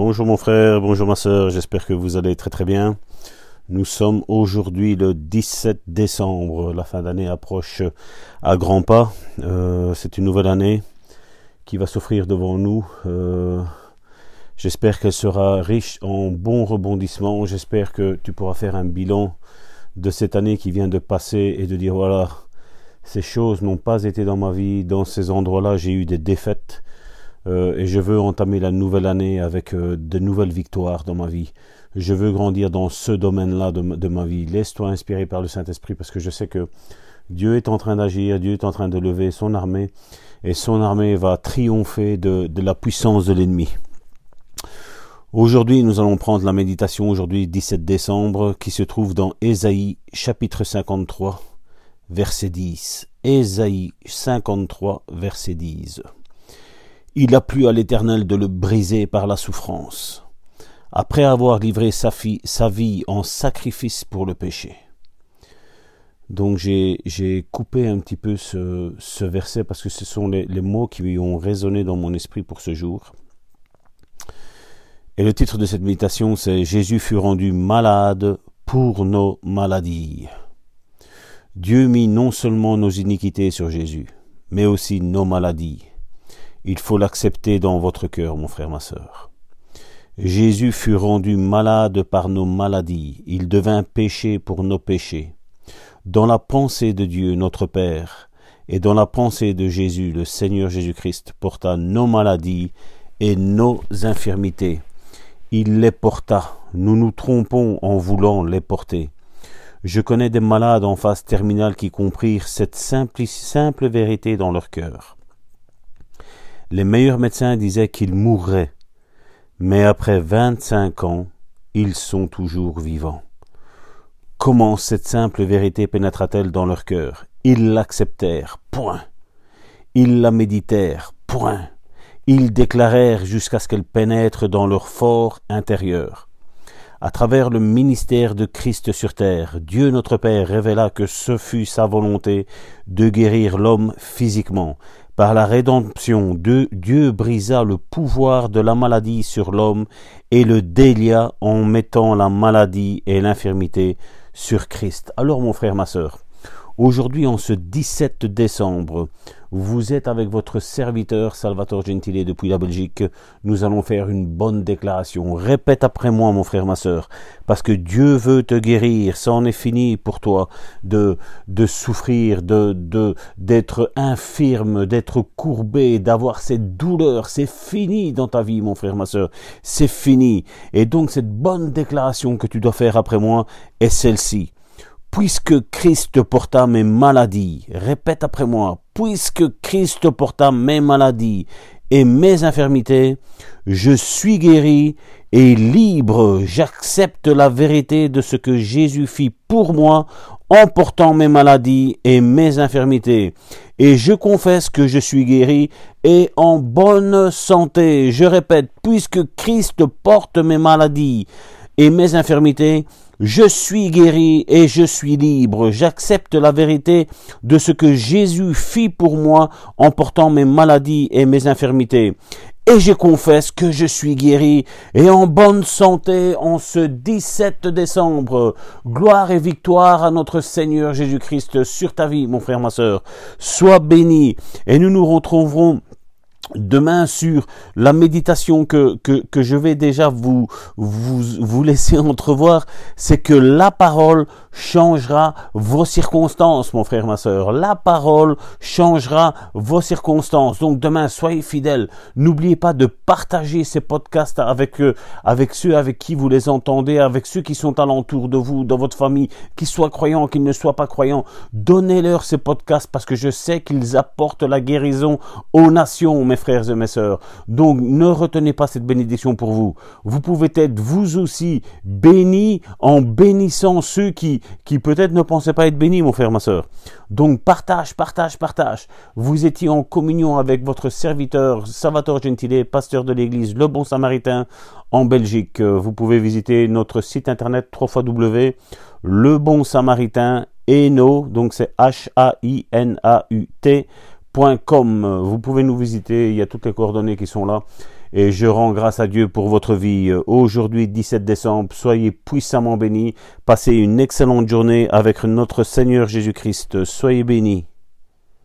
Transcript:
Bonjour mon frère, bonjour ma soeur, j'espère que vous allez très très bien. Nous sommes aujourd'hui le 17 décembre, la fin d'année approche à grands pas. Euh, c'est une nouvelle année qui va s'offrir devant nous. Euh, j'espère qu'elle sera riche en bons rebondissements. J'espère que tu pourras faire un bilan de cette année qui vient de passer et de dire voilà, ces choses n'ont pas été dans ma vie, dans ces endroits-là j'ai eu des défaites. Euh, et je veux entamer la nouvelle année avec de nouvelles victoires dans ma vie je veux grandir dans ce domaine-là de, ma vie. Laisse-toi inspirer par le Saint-Esprit parce que je sais que Dieu est en train d'agir, Dieu est en train de lever son armée et son armée va triompher de, la puissance de l'ennemi. Aujourd'hui, nous allons prendre la méditation, aujourd'hui 17 décembre, qui se trouve dans Ésaïe chapitre 53, verset 10. Ésaïe 53, verset 10. Il a plu à l'Éternel de le briser par la souffrance après avoir livré sa, vie en sacrifice pour le péché. Donc j'ai coupé un petit peu ce, verset parce que ce sont les, les, mots qui ont résonné dans mon esprit pour ce jour. Et le titre de cette méditation, c'est Jésus fut rendu malade pour nos maladies. Dieu mit non seulement nos iniquités sur Jésus, mais aussi nos maladies. Il faut l'accepter dans votre cœur, mon frère, ma sœur. Jésus fut rendu malade par nos maladies, il devint péché pour nos péchés. Dans la pensée de Dieu notre Père, et dans la pensée de Jésus, le Seigneur Jésus-Christ porta nos maladies et nos infirmités. Il les porta. Nous nous trompons en voulant les porter. Je connais des malades en phase terminale qui comprirent cette simple, simple vérité dans leur cœur. Les meilleurs médecins disaient qu'ils mourraient mais après vingt-cinq ans, ils sont toujours vivants. Comment cette simple vérité pénétra-t-elle dans leur cœur? Ils l'acceptèrent, point. Ils la méditèrent, point. Ils déclarèrent jusqu'à ce qu'elle pénètre dans leur fort intérieur. À travers le ministère de Christ sur terre, Dieu notre Père révéla que ce fut sa volonté de guérir l'homme physiquement, par la rédemption, Dieu brisa le pouvoir de la maladie sur l'homme et le délia en mettant la maladie et l'infirmité sur Christ. Alors mon frère, ma sœur, Aujourd'hui, en ce 17 décembre, vous êtes avec votre serviteur Salvatore Gentile depuis la Belgique. Nous allons faire une bonne déclaration. Répète après moi, mon frère, ma sœur, parce que Dieu veut te guérir. Ça en est fini pour toi de, de souffrir, de, d'être infirme, d'être courbé, d'avoir cette douleur. C'est fini dans ta vie, mon frère, ma sœur. C'est fini. Et donc, cette bonne déclaration que tu dois faire après moi est celle-ci puisque Christ porta mes maladies, répète après moi, puisque Christ porta mes maladies et mes infirmités, je suis guéri et libre, j'accepte la vérité de ce que Jésus fit pour moi en portant mes maladies et mes infirmités. Et je confesse que je suis guéri et en bonne santé. Je répète, puisque Christ porte mes maladies et mes infirmités, je suis guéri et je suis libre. J'accepte la vérité de ce que Jésus fit pour moi en portant mes maladies et mes infirmités. Et je confesse que je suis guéri et en bonne santé en ce 17 décembre. Gloire et victoire à notre Seigneur Jésus-Christ sur ta vie, mon frère, ma sœur. Sois béni et nous nous retrouverons demain sur la méditation que, que, je vais déjà vous, vous, vous laisser entrevoir, c'est que la parole changera vos circonstances, mon frère, ma sœur. La parole changera vos circonstances. Donc demain, soyez fidèles. N'oubliez pas de partager ces podcasts avec, eux, avec ceux avec qui vous les entendez, avec ceux qui sont alentour de vous, dans votre famille, qu'ils soient croyants, qu'ils ne soient pas croyants. Donnez-leur ces podcasts parce que je sais qu'ils apportent la guérison aux nations, mes frères et mes sœurs. Donc ne retenez pas cette bénédiction pour vous. Vous pouvez être vous aussi bénis en bénissant ceux qui qui peut-être ne pensaient pas être bénis, mon frère, ma soeur. Donc partage, partage, partage. Vous étiez en communion avec votre serviteur Salvatore Gentile, pasteur de l'église Le Bon Samaritain en Belgique. Vous pouvez visiter notre site internet www Le Bon Samaritain Eno, donc c'est H-A-I-N-A-U-T.com. Vous pouvez nous visiter, il y a toutes les coordonnées qui sont là. Et je rends grâce à Dieu pour votre vie. Aujourd'hui, 17 décembre, soyez puissamment bénis. Passez une excellente journée avec notre Seigneur Jésus-Christ. Soyez bénis.